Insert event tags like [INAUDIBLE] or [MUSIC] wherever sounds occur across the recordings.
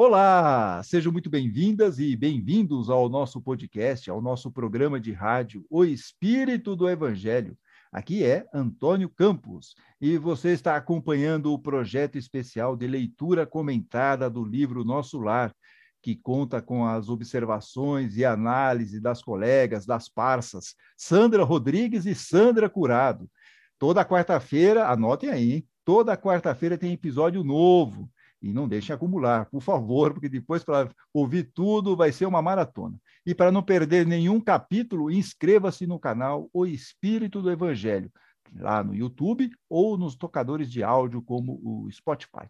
Olá, sejam muito bem-vindas e bem-vindos ao nosso podcast, ao nosso programa de rádio O Espírito do Evangelho. Aqui é Antônio Campos e você está acompanhando o projeto especial de leitura comentada do livro Nosso Lar, que conta com as observações e análise das colegas, das parças, Sandra Rodrigues e Sandra Curado. Toda quarta-feira, anotem aí, toda quarta-feira tem episódio novo. E não deixem acumular, por favor, porque depois, para ouvir tudo, vai ser uma maratona. E para não perder nenhum capítulo, inscreva-se no canal O Espírito do Evangelho, lá no YouTube ou nos tocadores de áudio, como o Spotify.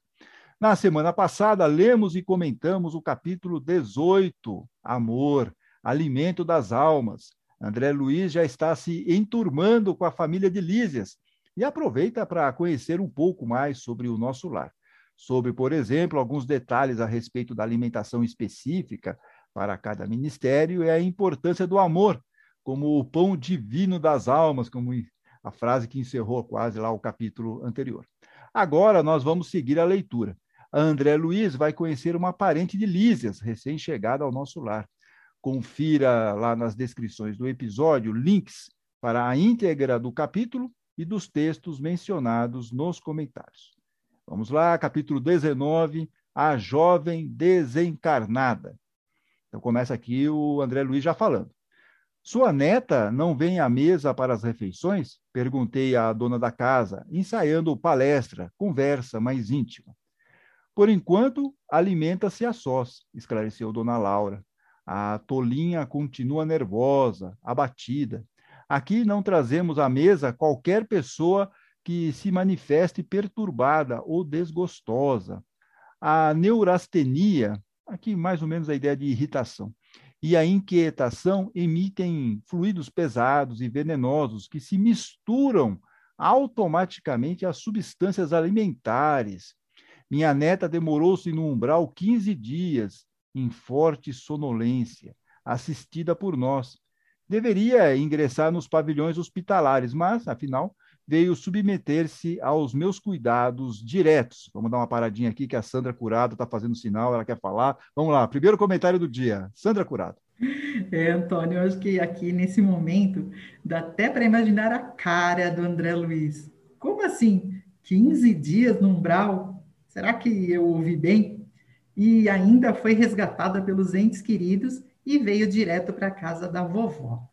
Na semana passada, lemos e comentamos o capítulo 18, Amor, Alimento das Almas. André Luiz já está se enturmando com a família de Lísias e aproveita para conhecer um pouco mais sobre o nosso lar sobre, por exemplo, alguns detalhes a respeito da alimentação específica para cada ministério e a importância do amor como o pão divino das almas, como a frase que encerrou quase lá o capítulo anterior. Agora nós vamos seguir a leitura. A André Luiz vai conhecer uma parente de Lísias, recém-chegada ao nosso lar. Confira lá nas descrições do episódio links para a íntegra do capítulo e dos textos mencionados nos comentários. Vamos lá, capítulo 19, a jovem desencarnada. Então começa aqui o André Luiz já falando. Sua neta não vem à mesa para as refeições? Perguntei à dona da casa, ensaiando palestra, conversa mais íntima. Por enquanto, alimenta-se a sós, esclareceu dona Laura. A tolinha continua nervosa, abatida. Aqui não trazemos à mesa qualquer pessoa que se manifeste perturbada ou desgostosa. A neurastenia, aqui mais ou menos a ideia de irritação, e a inquietação emitem fluidos pesados e venenosos que se misturam automaticamente às substâncias alimentares. Minha neta demorou-se no umbral 15 dias, em forte sonolência, assistida por nós. Deveria ingressar nos pavilhões hospitalares, mas, afinal, veio submeter-se aos meus cuidados diretos. Vamos dar uma paradinha aqui que a Sandra Curado está fazendo sinal, ela quer falar. Vamos lá, primeiro comentário do dia. Sandra Curado. É, Antônio, eu acho que aqui nesse momento dá até para imaginar a cara do André Luiz. Como assim? 15 dias no umbral? Será que eu ouvi bem? E ainda foi resgatada pelos entes queridos e veio direto para a casa da vovó.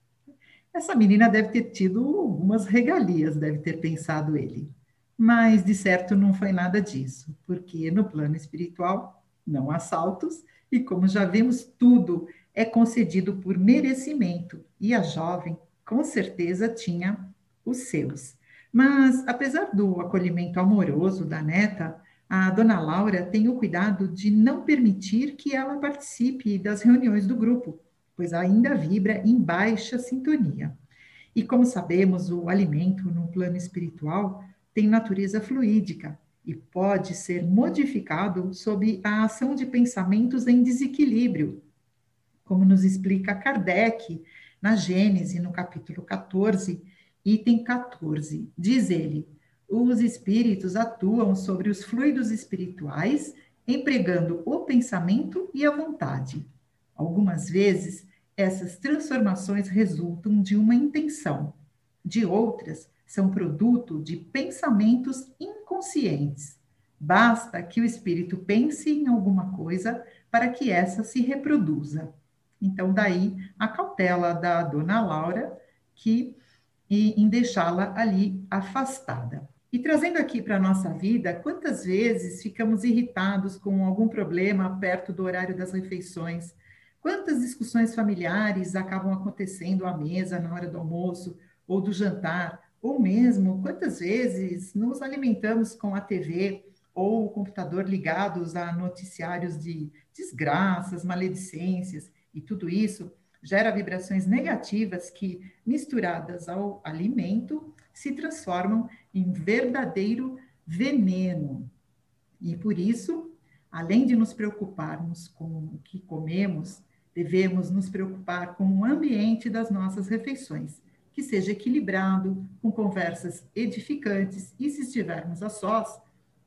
Essa menina deve ter tido algumas regalias, deve ter pensado ele. Mas, de certo, não foi nada disso, porque no plano espiritual não há saltos, e como já vimos, tudo é concedido por merecimento, e a jovem, com certeza, tinha os seus. Mas, apesar do acolhimento amoroso da neta, a dona Laura tem o cuidado de não permitir que ela participe das reuniões do grupo, pois ainda vibra em baixa sintonia. E como sabemos, o alimento no plano espiritual tem natureza fluídica e pode ser modificado sob a ação de pensamentos em desequilíbrio, como nos explica Kardec na Gênese, no capítulo 14, item 14. Diz ele: os espíritos atuam sobre os fluidos espirituais, empregando o pensamento e a vontade. Algumas vezes, essas transformações resultam de uma intenção, de outras são produto de pensamentos inconscientes. Basta que o espírito pense em alguma coisa para que essa se reproduza. Então, daí a cautela da dona Laura que em deixá-la ali afastada. E trazendo aqui para a nossa vida, quantas vezes ficamos irritados com algum problema perto do horário das refeições? Quantas discussões familiares acabam acontecendo à mesa na hora do almoço ou do jantar? Ou mesmo, quantas vezes nos alimentamos com a TV ou o computador ligados a noticiários de desgraças, maledicências, e tudo isso gera vibrações negativas que, misturadas ao alimento, se transformam em verdadeiro veneno. E por isso, além de nos preocuparmos com o que comemos, devemos nos preocupar com o ambiente das nossas refeições, que seja equilibrado, com conversas edificantes e, se estivermos a sós,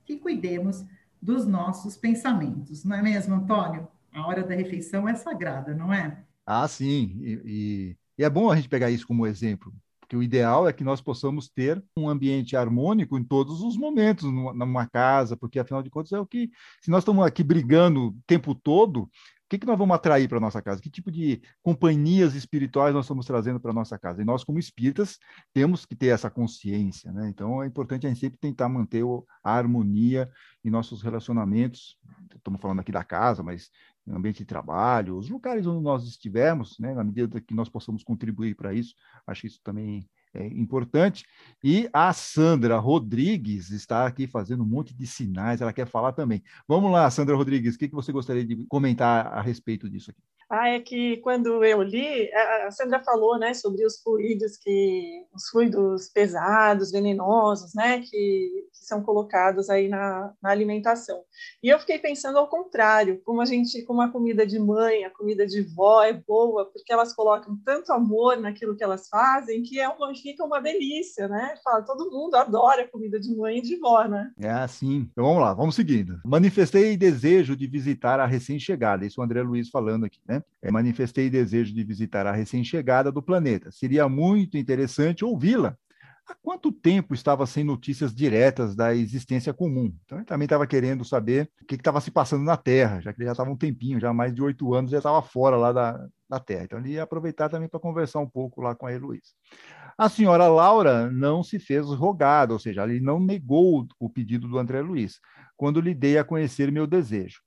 que cuidemos dos nossos pensamentos. Não é mesmo, Antônio? A hora da refeição é sagrada, não é? Ah, sim. E, e, e é bom a gente pegar isso como exemplo, porque o ideal é que nós possamos ter um ambiente harmônico em todos os momentos, numa casa, porque afinal de contas é o que, se nós estamos aqui brigando o tempo todo, que, que nós vamos atrair para nossa casa? Que tipo de companhias espirituais nós estamos trazendo para nossa casa? E nós, como espíritas, temos que ter essa consciência, né? Então, é importante a gente sempre tentar manter a harmonia em nossos relacionamentos. Estamos falando aqui da casa, mas no ambiente de trabalho, os lugares onde nós estivermos, né? Na medida que nós possamos contribuir para isso, acho que isso também é importante. E a Sandra Rodrigues está aqui fazendo um monte de sinais, ela quer falar também. Vamos lá, Sandra Rodrigues, o que, que você gostaria de comentar a respeito disso aqui? Ah, é que quando eu li, a Sandra falou, né, sobre os fluidos que, os fluidos pesados, venenosos, né, que, que são colocados aí na, na, alimentação. E eu fiquei pensando ao contrário, como a gente, como a comida de mãe, a comida de vó é boa, porque elas colocam tanto amor naquilo que elas fazem, que é uma, fica uma delícia, né? Fala, todo mundo adora comida de mãe e de vó, né? É assim. Então vamos lá, vamos seguindo. Manifestei desejo de visitar a recém-chegada, isso o André Luiz falando aqui, né? É, manifestei desejo de visitar a recém-chegada do planeta. Seria muito interessante ouvi-la. Há quanto tempo estava sem notícias diretas da existência comum? Então, ele também estava querendo saber o que estava se passando na Terra, já que ele já estava um tempinho, já mais de oito anos, já estava fora lá da, da Terra. Então, ele ia aproveitar também para conversar um pouco lá com a Heloísa. A senhora Laura não se fez rogada, ou seja, ele não negou o pedido do André Luiz, quando lhe dei a conhecer meu desejo.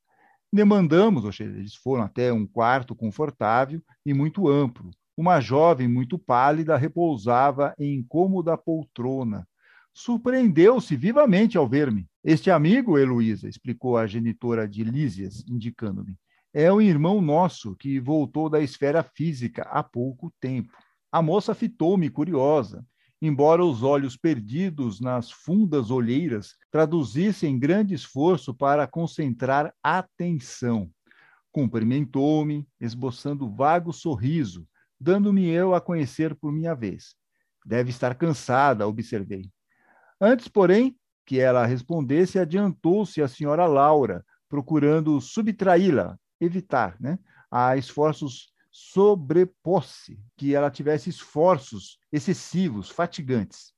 Demandamos, ou seja, eles foram até um quarto confortável e muito amplo. Uma jovem muito pálida repousava em incômoda poltrona. Surpreendeu-se vivamente ao ver-me. Este amigo, Heloísa, explicou a genitora de Lísias, indicando-me, é um irmão nosso que voltou da esfera física há pouco tempo. A moça fitou-me curiosa embora os olhos perdidos nas fundas olheiras traduzissem grande esforço para concentrar atenção. Cumprimentou-me, esboçando vago sorriso, dando-me eu a conhecer por minha vez. Deve estar cansada, observei. Antes, porém, que ela respondesse, adiantou-se a senhora Laura, procurando subtraí-la, evitar, né, a esforços sobreposse, que ela tivesse esforços excessivos, fatigantes.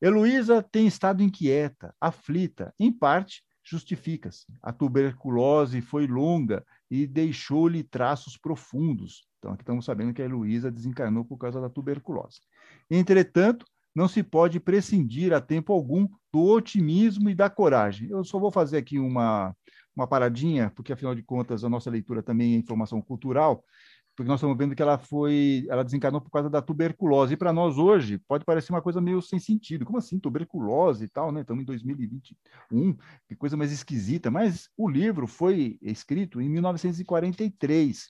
Heloísa tem estado inquieta, aflita, em parte justifica-se. A tuberculose foi longa e deixou-lhe traços profundos. Então, aqui estamos sabendo que a Heloísa desencarnou por causa da tuberculose. Entretanto, não se pode prescindir a tempo algum do otimismo e da coragem. Eu só vou fazer aqui uma, uma paradinha, porque afinal de contas a nossa leitura também é informação cultural, porque nós estamos vendo que ela foi, ela desencarnou por causa da tuberculose. E para nós hoje pode parecer uma coisa meio sem sentido. Como assim tuberculose e tal, né? Estamos em 2021, que coisa mais esquisita. Mas o livro foi escrito em 1943.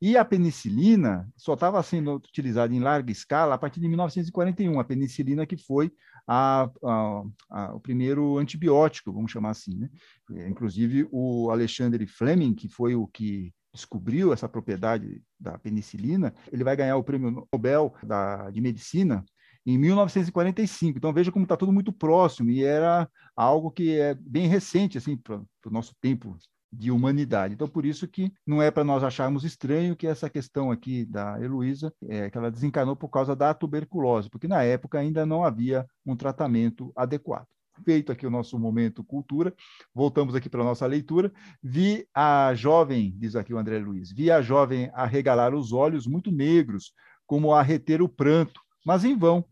E a penicilina só estava sendo utilizada em larga escala a partir de 1941, a penicilina que foi a, a, a, o primeiro antibiótico, vamos chamar assim. Né? Inclusive, o Alexandre Fleming, que foi o que descobriu essa propriedade da penicilina, ele vai ganhar o prêmio Nobel da, de Medicina em 1945. Então veja como está tudo muito próximo e era algo que é bem recente assim para o nosso tempo de humanidade. Então por isso que não é para nós acharmos estranho que essa questão aqui da Heloísa é que ela desencanou por causa da tuberculose, porque na época ainda não havia um tratamento adequado feito aqui o nosso momento cultura. Voltamos aqui para a nossa leitura. Vi a jovem, diz aqui o André Luiz, vi a jovem arregalar os olhos muito negros, como a reter o pranto, mas em vão.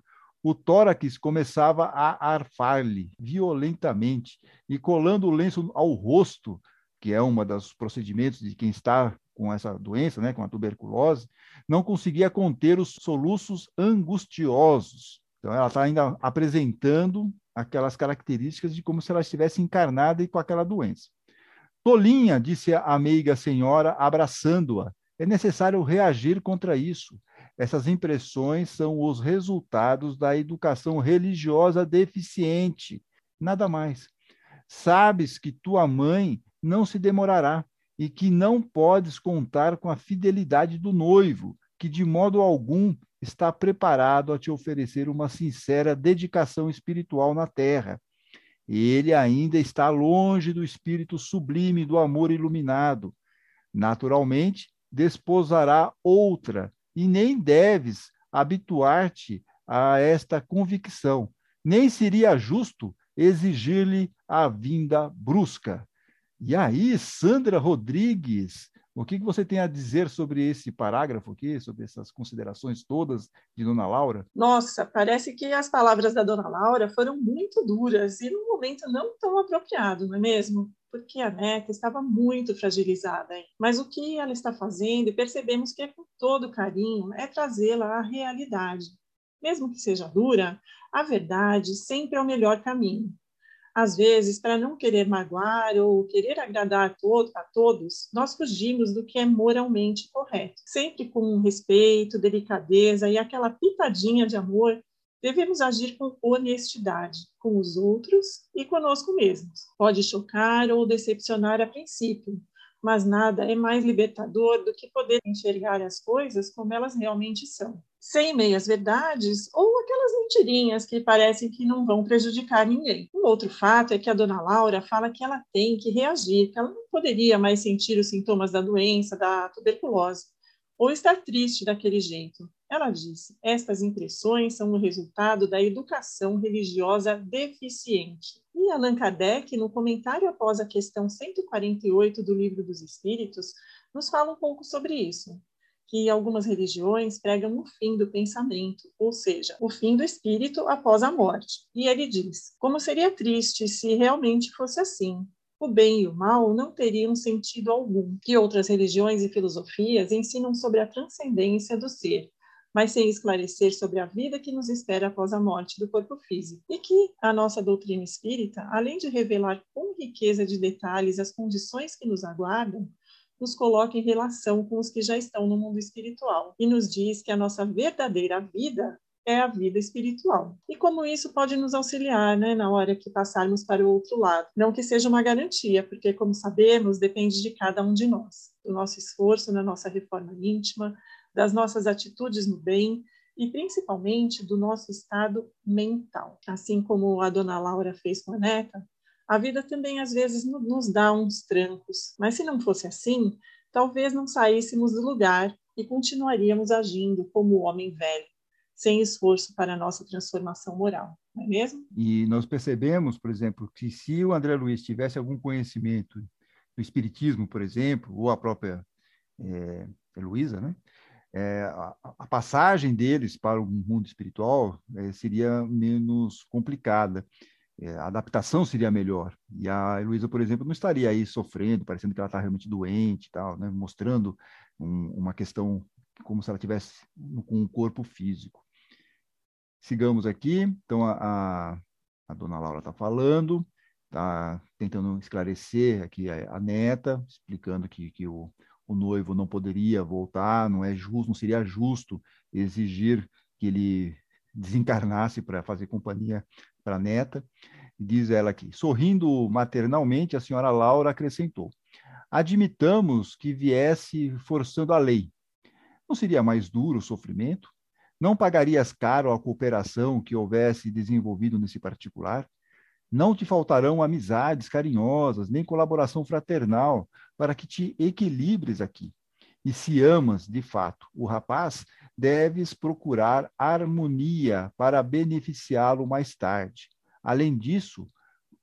O tórax começava a arfar-lhe violentamente e colando o lenço ao rosto, que é uma dos procedimentos de quem está com essa doença, né, com a tuberculose, não conseguia conter os soluços angustiosos. Então, ela está ainda apresentando aquelas características de como se ela estivesse encarnada e com aquela doença. Tolinha, disse a meiga senhora, abraçando-a, é necessário reagir contra isso. Essas impressões são os resultados da educação religiosa deficiente, nada mais. Sabes que tua mãe não se demorará e que não podes contar com a fidelidade do noivo, que de modo algum está preparado a te oferecer uma sincera dedicação espiritual na terra. ele ainda está longe do espírito sublime do amor iluminado. Naturalmente, desposará outra, e nem deves habituar-te a esta convicção. Nem seria justo exigir-lhe a vinda brusca. E aí, Sandra Rodrigues, o que, você tem a dizer sobre esse parágrafo aqui, sobre essas considerações todas de Dona Laura? Nossa, parece que as palavras da Dona Laura foram muito duras e num momento não tão apropriado, não é mesmo? Porque a neta estava muito fragilizada. Mas o que ela está fazendo, e percebemos que é com todo carinho, é trazê-la à realidade. Mesmo que seja dura, a verdade sempre é o melhor caminho às vezes, para não querer magoar ou querer agradar a, a todos, nós fugimos do que é moralmente correto. Sempre com respeito, delicadeza e aquela pitadinha de amor, devemos agir com honestidade com os outros e conosco mesmos. Pode chocar ou decepcionar a princípio, mas nada é mais libertador do que poder enxergar as coisas como elas realmente são sem meias verdades ou aquelas mentirinhas que parecem que não vão prejudicar ninguém. Um outro fato é que a dona Laura fala que ela tem que reagir, que ela não poderia mais sentir os sintomas da doença, da tuberculose, ou estar triste daquele jeito. Ela disse: estas impressões são o resultado da educação religiosa deficiente. E Allan Kardec, no comentário após a questão 148 do Livro dos Espíritos, nos fala um pouco sobre isso que algumas religiões pregam o fim do pensamento, ou seja, o fim do espírito após a morte. E ele diz: como seria triste se realmente fosse assim. O bem e o mal não teriam sentido algum. Que outras religiões e filosofias ensinam sobre a transcendência do ser, mas sem esclarecer sobre a vida que nos espera após a morte do corpo físico. E que a nossa doutrina espírita, além de revelar com riqueza de detalhes as condições que nos aguardam, nos coloca em relação com os que já estão no mundo espiritual e nos diz que a nossa verdadeira vida é a vida espiritual. E como isso pode nos auxiliar, né, na hora que passarmos para o outro lado. Não que seja uma garantia, porque, como sabemos, depende de cada um de nós, do nosso esforço na nossa reforma íntima, das nossas atitudes no bem e principalmente do nosso estado mental. Assim como a dona Laura fez com a neta, a vida também às vezes nos dá uns trancos, mas se não fosse assim, talvez não saíssemos do lugar e continuaríamos agindo como homem velho, sem esforço para a nossa transformação moral, não é mesmo? E nós percebemos, por exemplo, que se o André Luiz tivesse algum conhecimento do espiritismo, por exemplo, ou a própria é, Heloísa, né? É, a, a, passagem deles para o mundo espiritual é, seria menos complicada é, a adaptação seria melhor. E a Heloísa, por exemplo, não estaria aí sofrendo, parecendo que ela está realmente doente e tal, né? mostrando um, uma questão como se ela tivesse com um corpo físico. Sigamos aqui. Então, a, a, a dona Laura está falando, está tentando esclarecer aqui a, a neta, explicando que, que o, o noivo não poderia voltar, não é justo, não seria justo exigir que ele desencarnasse para fazer companhia para a neta. Diz ela aqui, sorrindo maternalmente, a senhora Laura acrescentou: Admitamos que viesse forçando a lei. Não seria mais duro o sofrimento? Não pagarias caro a cooperação que houvesse desenvolvido nesse particular? Não te faltarão amizades carinhosas, nem colaboração fraternal, para que te equilibres aqui. E se amas, de fato, o rapaz, deves procurar harmonia para beneficiá-lo mais tarde. Além disso,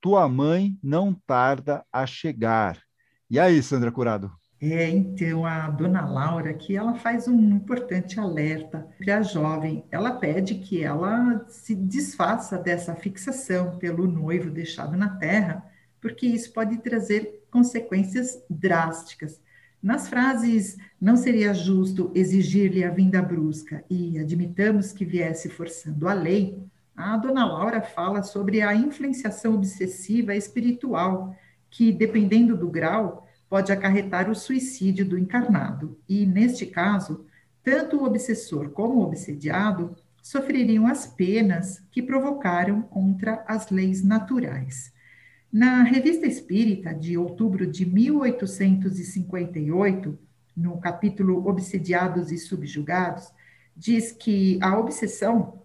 tua mãe não tarda a chegar. E aí, Sandra Curado? É, então, a dona Laura aqui, ela faz um importante alerta para a jovem. Ela pede que ela se desfaça dessa fixação pelo noivo deixado na terra, porque isso pode trazer consequências drásticas. Nas frases não seria justo exigir-lhe a vinda brusca e admitamos que viesse forçando a lei, a dona Laura fala sobre a influenciação obsessiva espiritual, que, dependendo do grau, pode acarretar o suicídio do encarnado. E, neste caso, tanto o obsessor como o obsediado sofreriam as penas que provocaram contra as leis naturais. Na Revista Espírita, de outubro de 1858, no capítulo Obsediados e Subjugados, diz que a obsessão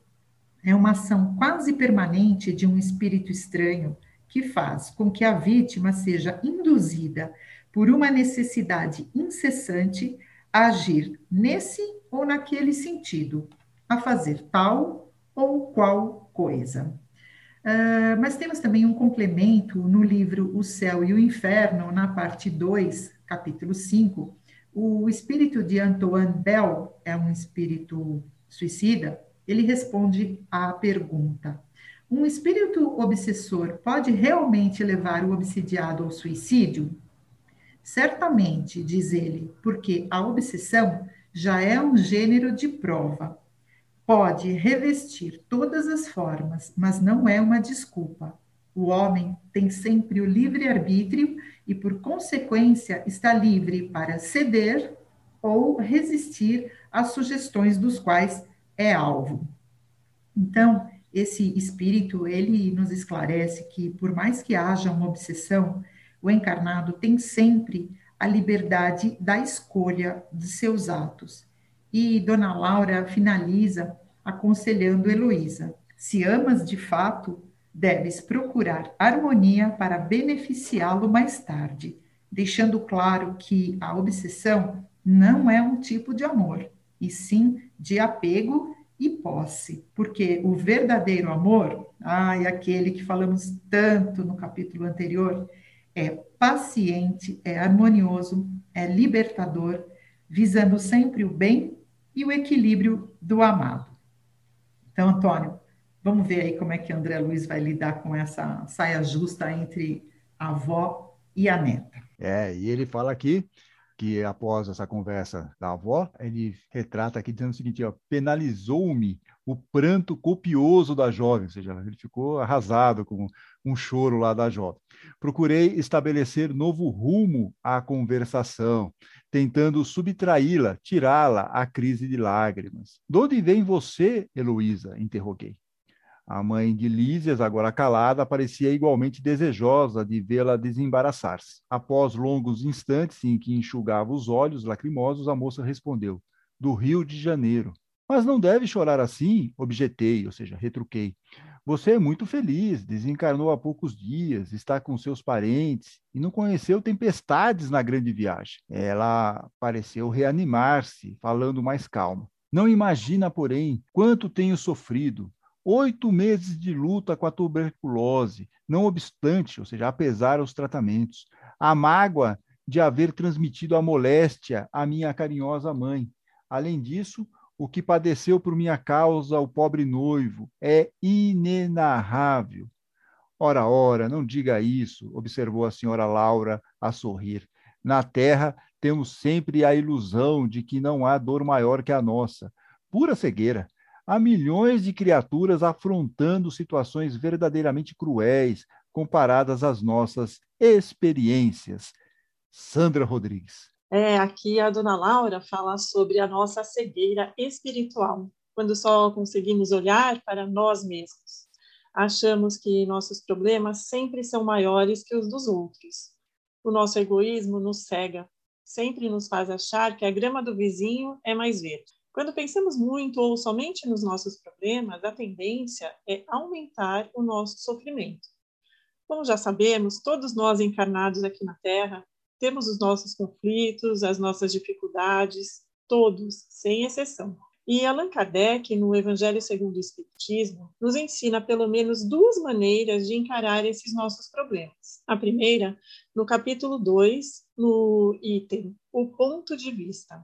é uma ação quase permanente de um espírito estranho que faz com que a vítima seja induzida por uma necessidade incessante a agir nesse ou naquele sentido, a fazer tal ou qual coisa. Uh, mas temos também um complemento no livro O Céu e o Inferno, na parte 2, capítulo 5. O espírito de Antoine Bell é um espírito suicida. Ele responde à pergunta: um espírito obsessor pode realmente levar o obsidiado ao suicídio? Certamente, diz ele, porque a obsessão já é um gênero de prova. Pode revestir todas as formas, mas não é uma desculpa. O homem tem sempre o livre-arbítrio e, por consequência, está livre para ceder ou resistir às sugestões dos quais é alvo. Então, esse espírito, ele nos esclarece que, por mais que haja uma obsessão, o encarnado tem sempre a liberdade da escolha de seus atos. E Dona Laura finaliza aconselhando Heloísa: se amas de fato, deves procurar harmonia para beneficiá-lo mais tarde, deixando claro que a obsessão não é um tipo de amor, e sim de apego e posse, porque o verdadeiro amor, ai, aquele que falamos tanto no capítulo anterior, é paciente, é harmonioso, é libertador, visando sempre o bem e o equilíbrio do amado. Então, Antônio, vamos ver aí como é que André Luiz vai lidar com essa saia justa entre a avó e a neta. É, e ele fala aqui que após essa conversa da avó, ele retrata aqui dizendo o seguinte: penalizou-me o pranto copioso da jovem, ou seja, ele ficou arrasado com um choro lá da jovem. Procurei estabelecer novo rumo à conversação, tentando subtraí-la, tirá-la à crise de lágrimas. De onde vem você, Heloísa? interroguei. A mãe de Lísias, agora calada, parecia igualmente desejosa de vê-la desembaraçar-se. Após longos instantes em que enxugava os olhos lacrimosos, a moça respondeu: Do Rio de Janeiro. Mas não deve chorar assim, objetei, ou seja, retruquei. Você é muito feliz, desencarnou há poucos dias, está com seus parentes e não conheceu tempestades na grande viagem. Ela pareceu reanimar-se, falando mais calma. Não imagina, porém, quanto tenho sofrido, oito meses de luta com a tuberculose, não obstante, ou seja, apesar dos tratamentos, a mágoa de haver transmitido a moléstia à minha carinhosa mãe. Além disso, o que padeceu por minha causa o pobre noivo é inenarrável. Ora, ora, não diga isso, observou a senhora Laura a sorrir. Na terra temos sempre a ilusão de que não há dor maior que a nossa. Pura cegueira há milhões de criaturas afrontando situações verdadeiramente cruéis comparadas às nossas experiências. Sandra Rodrigues. É, aqui a dona Laura fala sobre a nossa cegueira espiritual, quando só conseguimos olhar para nós mesmos. Achamos que nossos problemas sempre são maiores que os dos outros. O nosso egoísmo nos cega, sempre nos faz achar que a grama do vizinho é mais verde. Quando pensamos muito ou somente nos nossos problemas, a tendência é aumentar o nosso sofrimento. Como já sabemos, todos nós encarnados aqui na Terra temos os nossos conflitos, as nossas dificuldades, todos, sem exceção. E Allan Kardec, no Evangelho segundo o Espiritismo, nos ensina pelo menos duas maneiras de encarar esses nossos problemas. A primeira, no capítulo 2, no item O Ponto de Vista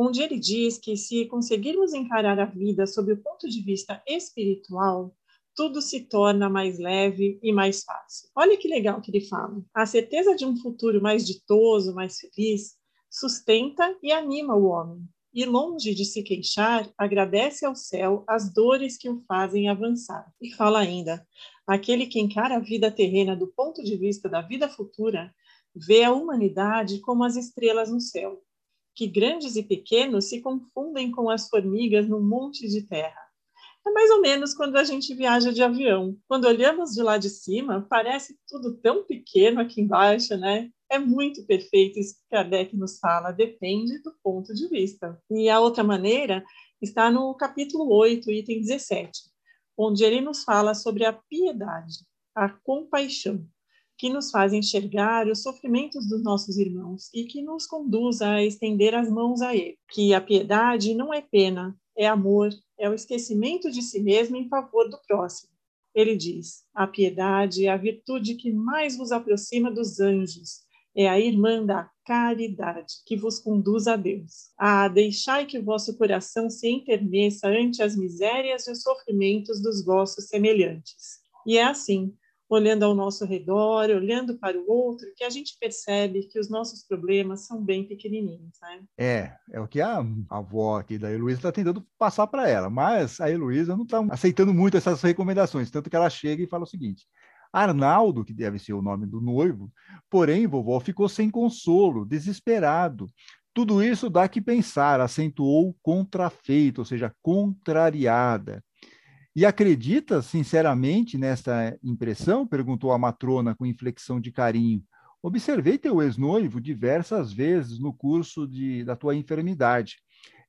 onde ele diz que se conseguirmos encarar a vida sob o ponto de vista espiritual, tudo se torna mais leve e mais fácil. Olha que legal que ele fala. A certeza de um futuro mais ditoso, mais feliz, sustenta e anima o homem. E longe de se queixar, agradece ao céu as dores que o fazem avançar. E fala ainda: aquele que encara a vida terrena do ponto de vista da vida futura, vê a humanidade como as estrelas no céu que grandes e pequenos se confundem com as formigas num monte de terra. É mais ou menos quando a gente viaja de avião. Quando olhamos de lá de cima, parece tudo tão pequeno aqui embaixo, né? É muito perfeito isso que Kardec nos fala, depende do ponto de vista. E a outra maneira está no capítulo 8, item 17, onde ele nos fala sobre a piedade. a compaixão, que nos faz enxergar os sofrimentos dos nossos irmãos e que nos conduz a estender as mãos a ele. Que a piedade não é pena, é amor, é o esquecimento de si mesmo em favor do próximo. Ele diz: a piedade é a virtude que mais vos aproxima dos anjos, é a irmã da caridade que vos conduz a Deus. Ah, deixai que o vosso coração se enterneça ante as misérias e os sofrimentos dos vossos semelhantes. E é assim olhando ao nosso redor, olhando para o outro, que a gente percebe que os nossos problemas são bem pequenininhos, né? É, é o que a, avó aqui da Heloísa está tentando passar para ela, mas a Heloísa não está aceitando muito essas recomendações, tanto que ela chega e fala o seguinte, Arnaldo, que deve ser o nome do noivo, porém, vovó ficou sem consolo, desesperado. Tudo isso dá que pensar, acentuou contrafeito, ou seja, contrariada. E acredita sinceramente nesta impressão? perguntou a matrona com inflexão de carinho. Observei teu ex-noivo diversas vezes no curso de, da tua enfermidade.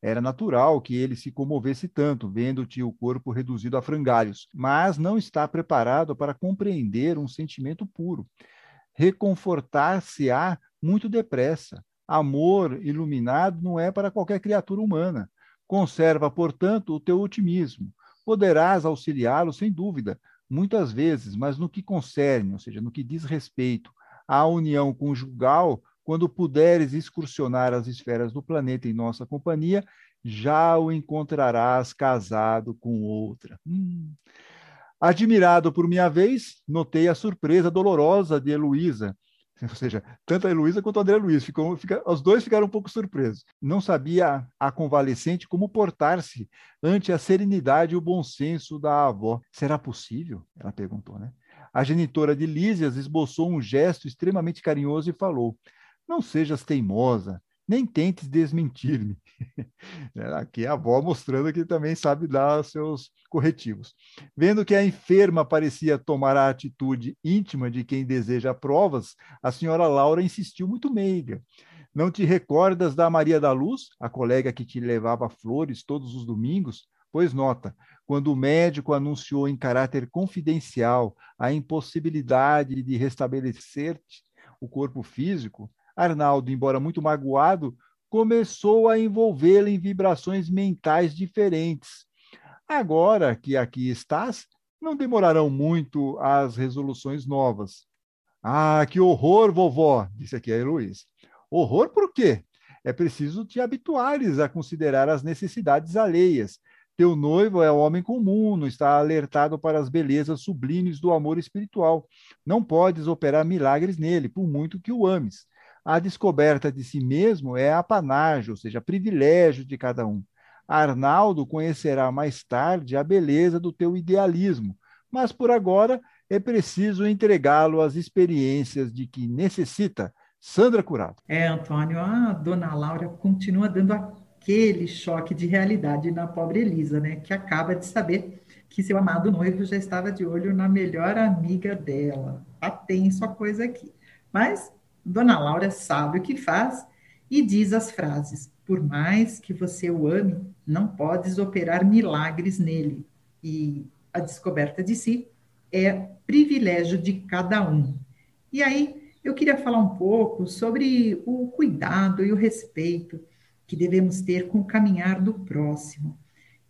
Era natural que ele se comovesse tanto, vendo-te o corpo reduzido a frangalhos, mas não está preparado para compreender um sentimento puro. Reconfortar-se-á muito depressa. Amor iluminado não é para qualquer criatura humana. Conserva, portanto, o teu otimismo poderás auxiliá-lo sem dúvida, muitas vezes, mas no que concerne, ou seja, no que diz respeito à união conjugal, quando puderes excursionar as esferas do planeta em nossa companhia, já o encontrarás casado com outra. Hum. Admirado por minha vez, notei a surpresa dolorosa de Heloísa, [LAUGHS] Ou seja, tanto a Heloísa quanto o André Luiz, ficou, fica, os dois ficaram um pouco surpresos. Não sabia a convalescente como portar-se ante a serenidade e o bom senso da avó. Será possível? Ela perguntou, né? A genitora de Lísias esboçou um gesto extremamente carinhoso e falou: Não sejas teimosa, nem tentes desmentir-me. [LAUGHS] É, aqui a avó mostrando que também sabe dar seus corretivos. Vendo que a enferma parecia tomar a atitude íntima de quem deseja provas, a senhora Laura insistiu muito meiga. Não te recordas da Maria da Luz, a colega que te levava flores todos os domingos? Pois nota, quando o médico anunciou em caráter confidencial a impossibilidade de restabelecer-te o corpo físico, Arnaldo, embora muito magoado, começou a envolvê-la em vibrações mentais diferentes. Agora que aqui estás, não demorarão muito as resoluções novas. Ah, que horror, vovó, disse aqui a Heloísa. Horror por quê? É preciso te habituares a considerar as necessidades alheias. Teu noivo é homem comum, não está alertado para as belezas sublimes do amor espiritual. Não podes operar milagres nele, por muito que o ames a descoberta de si mesmo é apanágio, ou seja, privilégio de cada um. Arnaldo conhecerá mais tarde a beleza do teu idealismo, mas por agora é preciso entregá-lo às experiências de que necessita. Sandra Curado. É, Antônio, a dona Laura continua dando aquele choque de realidade na pobre Elisa, né? Que acaba de saber que seu amado noivo já estava de olho na melhor amiga dela. Tá tenso a coisa aqui. Mas Dona Laura sabe o que faz e diz as frases: Por mais que você o ame, não podes operar milagres nele. E a descoberta de si é privilégio de cada um. E aí eu queria falar um pouco sobre o cuidado e o respeito que devemos ter com o caminhar do próximo.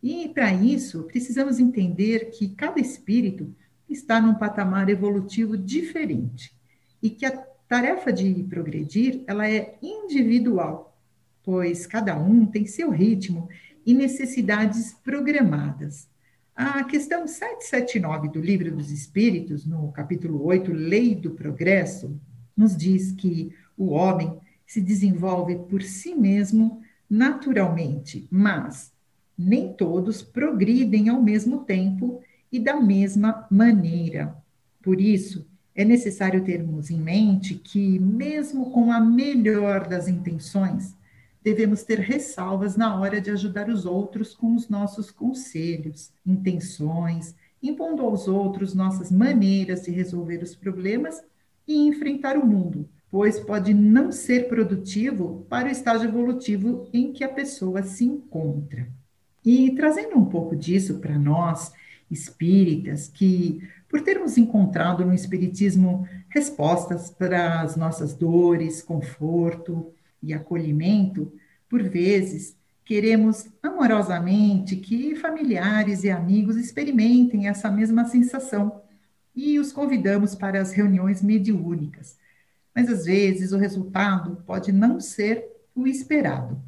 E para isso, precisamos entender que cada espírito está num patamar evolutivo diferente e que a tarefa de progredir, ela é individual, pois cada um tem seu ritmo e necessidades programadas. A questão 779 do Livro dos Espíritos, no capítulo 8, Lei do Progresso, nos diz que o homem se desenvolve por si mesmo naturalmente, mas nem todos progridem ao mesmo tempo e da mesma maneira. Por isso, é necessário termos em mente que, mesmo com a melhor das intenções, devemos ter ressalvas na hora de ajudar os outros com os nossos conselhos, intenções, impondo aos outros nossas maneiras de resolver os problemas e enfrentar o mundo, pois pode não ser produtivo para o estágio evolutivo em que a pessoa se encontra. E trazendo um pouco disso para nós espíritas que, por termos encontrado no Espiritismo respostas para as nossas dores, conforto e acolhimento, por vezes queremos amorosamente que familiares e amigos experimentem essa mesma sensação e os convidamos para as reuniões mediúnicas. Mas às vezes o resultado pode não ser o esperado.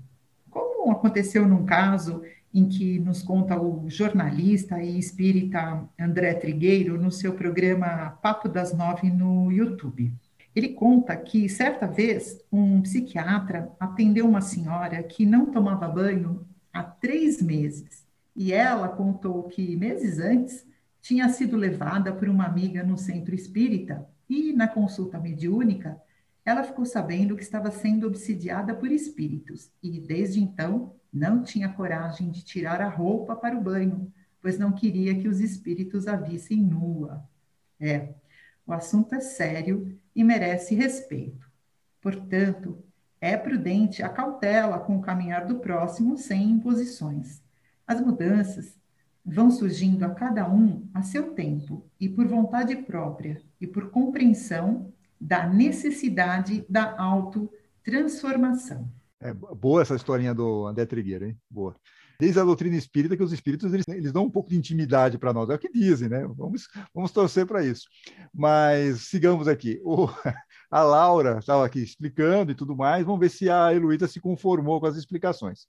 Como aconteceu num caso em que nos conta o jornalista e espírita André Trigueiro no seu programa Papo das Nove no YouTube. Ele conta que, certa vez, um psiquiatra atendeu uma senhora que não tomava banho há três meses. E ela contou que, meses antes, tinha sido levada por uma amiga no centro espírita e, na consulta mediúnica, ela ficou sabendo que estava sendo obsidiada por espíritos e, desde então, não tinha coragem de tirar a roupa para o banho, pois não queria que os espíritos a vissem nua. É, o assunto é sério e merece respeito. Portanto, é prudente a cautela com o caminhar do próximo sem imposições. As mudanças vão surgindo a cada um a seu tempo e por vontade própria e por compreensão da necessidade da autotransformação. É boa essa historinha do André Trigueiro, hein? Boa. Desde a doutrina espírita que os espíritos eles, eles dão um pouco de intimidade para nós, é o que dizem, né? Vamos, vamos torcer para isso. Mas sigamos aqui. O, [LAUGHS] a Laura estava aqui explicando e tudo mais, vamos ver se a Heloísa se conformou com as explicações.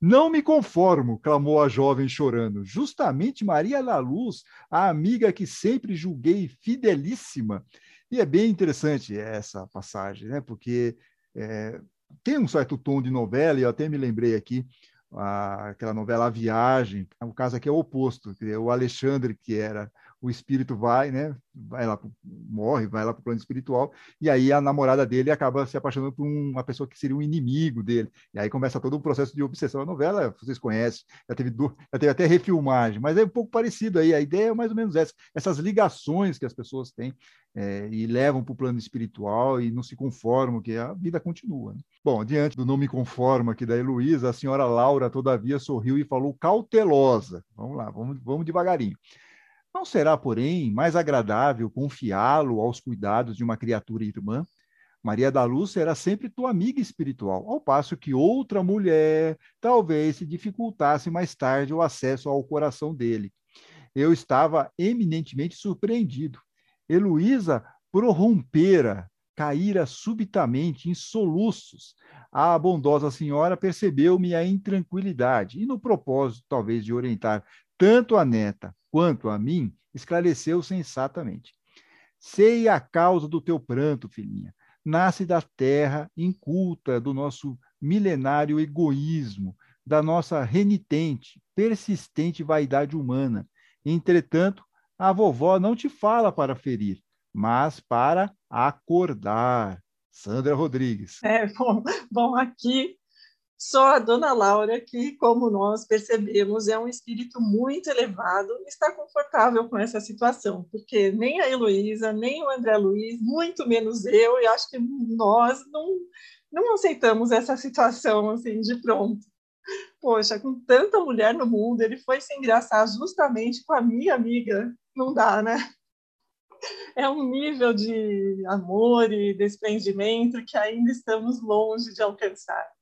Não me conformo, clamou a jovem chorando. Justamente Maria da Luz, a amiga que sempre julguei fidelíssima. E é bem interessante essa passagem, né? Porque é, tem um certo tom de novela, e eu até me lembrei aqui, a, aquela novela A Viagem, o caso aqui é o oposto, o Alexandre, que era o espírito vai, né, vai lá, morre, vai lá para o plano espiritual, e aí a namorada dele acaba se apaixonando por uma pessoa que seria um inimigo dele, e aí começa todo o processo de obsessão. A novela, vocês conhecem, já teve, já teve até refilmagem, mas é um pouco parecido aí, a ideia é mais ou menos essa, essas ligações que as pessoas têm é, e levam para o plano espiritual e não se conformam, que a vida continua. Né? Bom, diante do não me conformo aqui da Heloísa, a senhora Laura, todavia, sorriu e falou cautelosa. Vamos lá, vamos, vamos devagarinho. Não será, porém, mais agradável confiá-lo aos cuidados de uma criatura irmã? Maria da Luz será sempre tua amiga espiritual, ao passo que outra mulher talvez se dificultasse mais tarde o acesso ao coração dele. Eu estava eminentemente surpreendido. Heloísa prorrompera, caíra subitamente em soluços. A bondosa senhora percebeu-me a intranquilidade e, no propósito, talvez, de orientar tanto a neta quanto a mim, esclareceu sensatamente. Sei a causa do teu pranto, filhinha. Nasce da terra inculta do nosso milenário egoísmo, da nossa renitente, persistente vaidade humana. Entretanto, a vovó não te fala para ferir, mas para acordar. Sandra Rodrigues. É, bom, bom aqui só a dona Laura, que, como nós percebemos, é um espírito muito elevado, está confortável com essa situação, porque nem a Heloísa, nem o André Luiz, muito menos eu, e acho que nós não, não aceitamos essa situação assim de pronto. Poxa, com tanta mulher no mundo, ele foi se engraçar justamente com a minha amiga. Não dá, né? É um nível de amor e desprendimento que ainda estamos longe de alcançar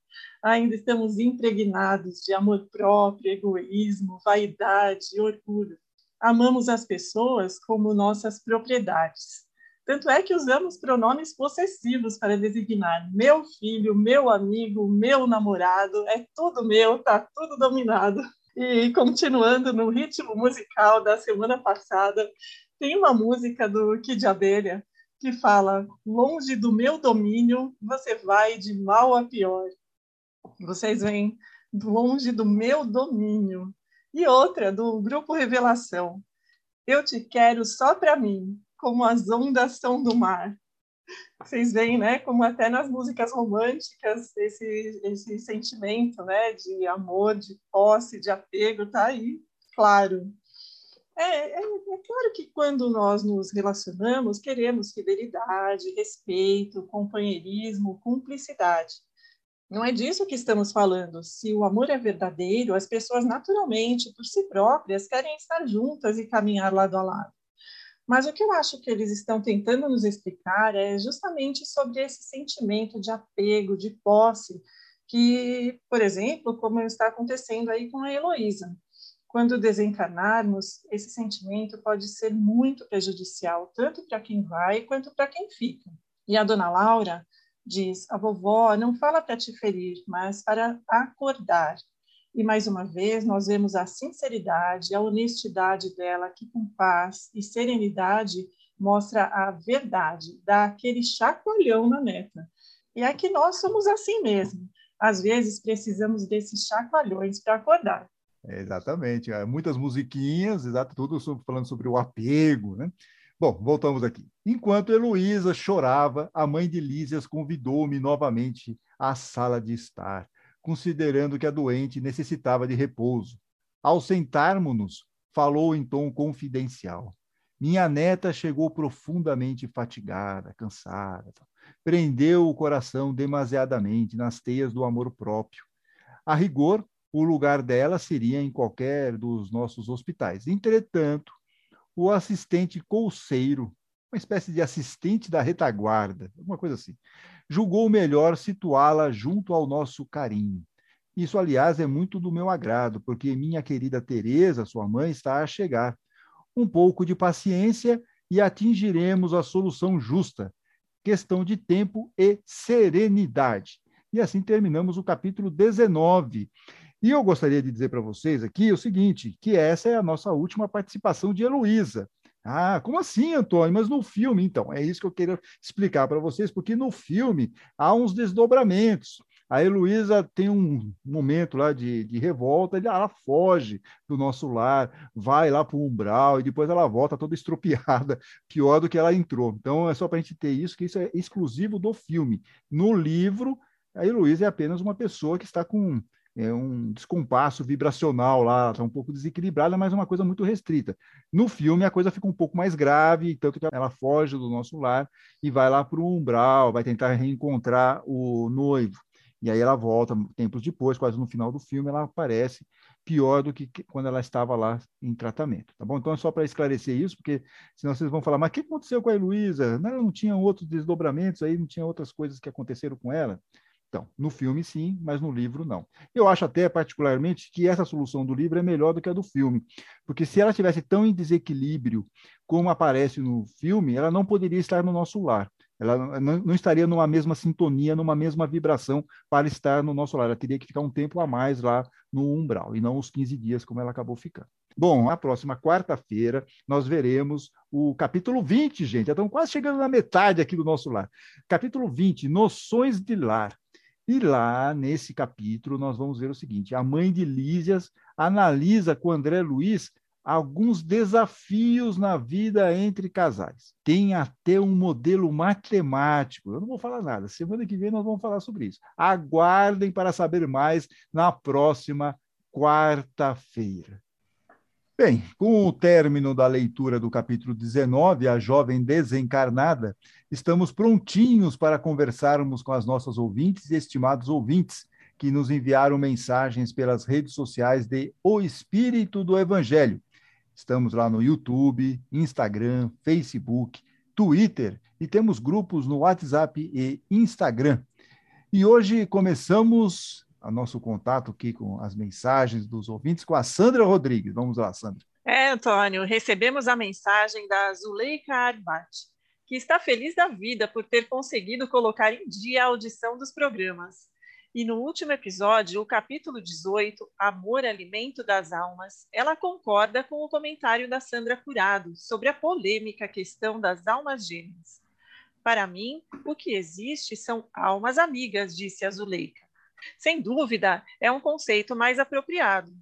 ainda estamos impregnados de amor próprio, egoísmo, vaidade e orgulho. Amamos as pessoas como nossas propriedades. Tanto é que usamos pronomes possessivos para designar meu filho, meu amigo, meu namorado, é tudo meu, tá tudo dominado. E continuando no ritmo musical da semana passada, tem uma música do Kid Abelha que fala: Longe do meu domínio, você vai de mal a pior. Vocês vêm longe do meu domínio. E outra, do grupo Revelação. Eu te quero só para mim, como as ondas são do mar. Vocês veem, né, como até nas músicas românticas esse esse sentimento, né, de amor, de posse, de apego tá aí, claro. É, é, é, claro que quando nós nos relacionamos, queremos fidelidade, respeito, companheirismo, cumplicidade. Não é disso que estamos falando. Se o amor é verdadeiro, as pessoas naturalmente, por si próprias, querem estar juntas e caminhar lado a lado. Mas o que eu acho que eles estão tentando nos explicar é justamente sobre esse sentimento de apego, de posse, que, por exemplo, como está acontecendo aí com a Heloísa. Quando desencarnarmos, esse sentimento pode ser muito prejudicial, tanto para quem vai quanto para quem fica. E a dona Laura diz: a vovó não fala para te ferir, mas para acordar. E mais uma vez, nós vemos a sinceridade, a honestidade dela, que com paz e serenidade mostra a verdade, dá aquele chacoalhão na neta. E é que nós somos assim mesmo. Às vezes precisamos desses chacoalhões para acordar. É, exatamente. Muitas musiquinhas, exato, tudo falando sobre o apego, né? Bom, voltamos aqui. Enquanto Heloísa chorava, a mãe de Lísias convidou-me novamente à sala de estar, considerando que a doente necessitava de repouso. Ao sentarmos-nos, falou em tom confidencial. Minha neta chegou profundamente fatigada, cansada. Prendeu o coração demasiadamente nas teias do amor próprio. A rigor, o lugar dela seria em qualquer dos nossos hospitais. Entretanto, o assistente colseiro, uma espécie de assistente da retaguarda, alguma coisa assim, julgou melhor situá-la junto ao nosso carinho. Isso, aliás, é muito do meu agrado, porque minha querida Teresa, sua mãe, está a chegar. Um pouco de paciência e atingiremos a solução justa. Questão de tempo e serenidade. E assim terminamos o capítulo 19. E eu gostaria de dizer para vocês aqui o seguinte, que essa é a nossa última participação de Heloísa. Ah, como assim, Antônio? Mas no filme, então, é isso que eu queria explicar para vocês, porque no filme há uns desdobramentos. A Heloísa tem um momento lá de, de revolta, ela foge do nosso lar, vai lá para o umbral e depois ela volta toda estropiada, [LAUGHS] pior do que ela entrou. Então é só para a gente ter isso, que isso é exclusivo do filme. No livro, a Heloísa é apenas uma pessoa que está com é um descompasso vibracional lá, está um pouco desequilibrada, mas é uma coisa muito restrita. No filme, a coisa fica um pouco mais grave, tanto que ela foge do nosso lar e vai lá para o umbral, vai tentar reencontrar o noivo. E aí ela volta tempos depois, quase no final do filme, ela aparece pior do que quando ela estava lá em tratamento, tá bom? Então é só para esclarecer isso, porque senão vocês vão falar, mas o que aconteceu com a Heloísa? Não, não tinha outros desdobramentos aí, não tinha outras coisas que aconteceram com ela? Então, no filme sim, mas no livro não. Eu acho até particularmente que essa solução do livro é melhor do que a do filme, porque se ela tivesse tão em desequilíbrio como aparece no filme, ela não poderia estar no nosso lar. Ela não estaria numa mesma sintonia, numa mesma vibração para estar no nosso lar. Ela teria que ficar um tempo a mais lá no umbral, e não os 15 dias como ela acabou ficando. Bom, na próxima quarta-feira nós veremos o capítulo 20, gente. Estamos quase chegando na metade aqui do nosso lar. Capítulo 20, Noções de Lar. E lá, nesse capítulo, nós vamos ver o seguinte: a mãe de Lísias analisa com André Luiz alguns desafios na vida entre casais. Tem até um modelo matemático. Eu não vou falar nada. Semana que vem nós vamos falar sobre isso. Aguardem para saber mais na próxima quarta-feira. Bem, com o término da leitura do capítulo 19, A Jovem Desencarnada, estamos prontinhos para conversarmos com as nossas ouvintes e estimados ouvintes que nos enviaram mensagens pelas redes sociais de O Espírito do Evangelho. Estamos lá no YouTube, Instagram, Facebook, Twitter e temos grupos no WhatsApp e Instagram. E hoje começamos o nosso contato aqui com as mensagens dos ouvintes com a Sandra Rodrigues. Vamos lá, Sandra. É, Antônio, recebemos a mensagem da Zuleika Arbat, que está feliz da vida por ter conseguido colocar em dia a audição dos programas. E no último episódio, o capítulo 18, Amor Alimento das Almas, ela concorda com o comentário da Sandra Curado sobre a polêmica questão das almas gêmeas. Para mim, o que existe são almas amigas, disse a Zuleika. Sem dúvida, é um conceito mais apropriado.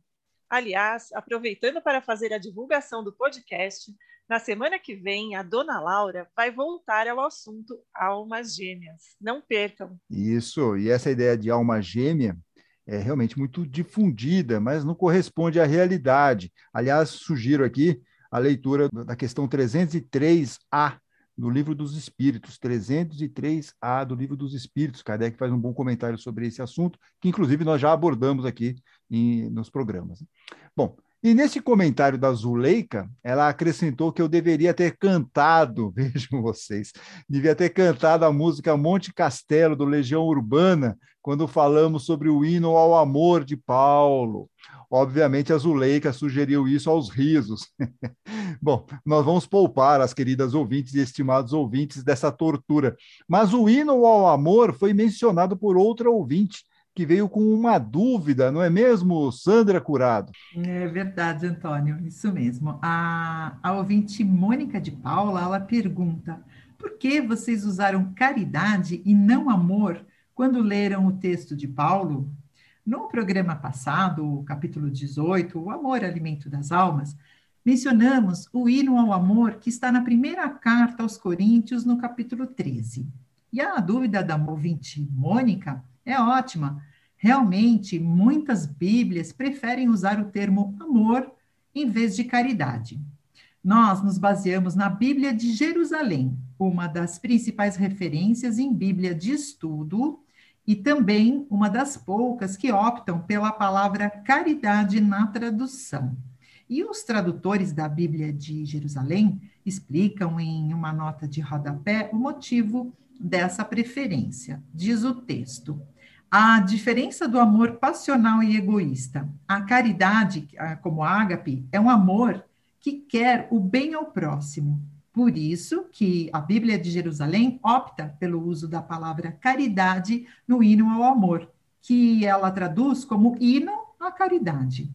Aliás, aproveitando para fazer a divulgação do podcast, na semana que vem a dona Laura vai voltar ao assunto almas gêmeas. Não percam. Isso, e essa ideia de alma gêmea é realmente muito difundida, mas não corresponde à realidade. Aliás, sugiro aqui a leitura da questão 303A no Livro dos Espíritos, 303A do Livro dos Espíritos. Kardec faz um bom comentário sobre esse assunto, que inclusive nós já abordamos aqui em, nos programas. Bom, e nesse comentário da Zuleika, ela acrescentou que eu deveria ter cantado, [LAUGHS] vejam vocês, devia ter cantado a música Monte Castelo, do Legião Urbana, quando falamos sobre o hino ao amor de Paulo. Obviamente, a Zuleika sugeriu isso aos risos. [LAUGHS] Bom, nós vamos poupar as queridas ouvintes e estimados ouvintes dessa tortura. Mas o hino ao amor foi mencionado por outra ouvinte, que veio com uma dúvida, não é mesmo, Sandra Curado? É verdade, Antônio, isso mesmo. A, a ouvinte Mônica de Paula, ela pergunta, por que vocês usaram caridade e não amor quando leram o texto de Paulo? No programa passado, capítulo 18, o amor, alimento das almas, mencionamos o hino ao amor que está na primeira carta aos Coríntios, no capítulo 13. E a dúvida da ouvinte Mônica é ótima. Realmente, muitas Bíblias preferem usar o termo amor em vez de caridade. Nós nos baseamos na Bíblia de Jerusalém, uma das principais referências em Bíblia de estudo e também uma das poucas que optam pela palavra caridade na tradução. E os tradutores da Bíblia de Jerusalém explicam em uma nota de rodapé o motivo dessa preferência. Diz o texto: a diferença do amor passional e egoísta. A caridade, como ágape, é um amor que quer o bem ao próximo. Por isso que a Bíblia de Jerusalém opta pelo uso da palavra caridade no hino ao amor, que ela traduz como hino à caridade.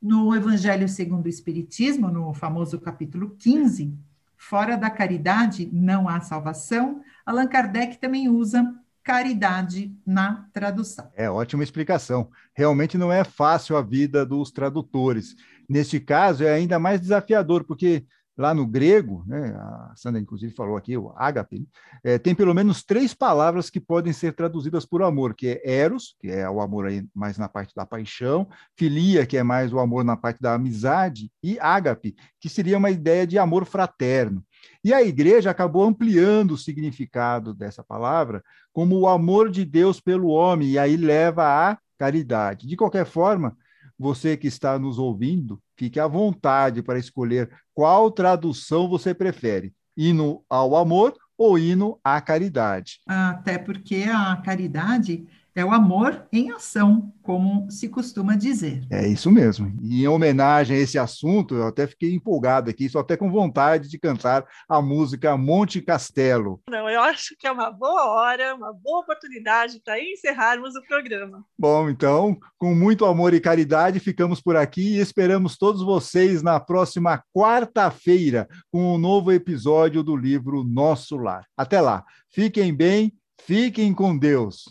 No Evangelho segundo o Espiritismo, no famoso capítulo 15, fora da caridade não há salvação, Allan Kardec também usa caridade na tradução. É ótima explicação. Realmente não é fácil a vida dos tradutores. Neste caso, é ainda mais desafiador, porque lá no grego, né, a Sandra inclusive falou aqui, o ágape, é, tem pelo menos três palavras que podem ser traduzidas por amor, que é eros, que é o amor aí mais na parte da paixão, filia, que é mais o amor na parte da amizade, e ágape, que seria uma ideia de amor fraterno. E a igreja acabou ampliando o significado dessa palavra como o amor de Deus pelo homem, e aí leva à caridade. De qualquer forma, você que está nos ouvindo, fique à vontade para escolher qual tradução você prefere: hino ao amor ou hino à caridade. Até porque a caridade é o amor em ação, como se costuma dizer. É isso mesmo. E em homenagem a esse assunto, eu até fiquei empolgado aqui, só até com vontade de cantar a música Monte Castelo. Não, eu acho que é uma boa hora, uma boa oportunidade para encerrarmos o programa. Bom, então, com muito amor e caridade, ficamos por aqui e esperamos todos vocês na próxima quarta-feira com um novo episódio do livro Nosso Lar. Até lá. Fiquem bem, fiquem com Deus.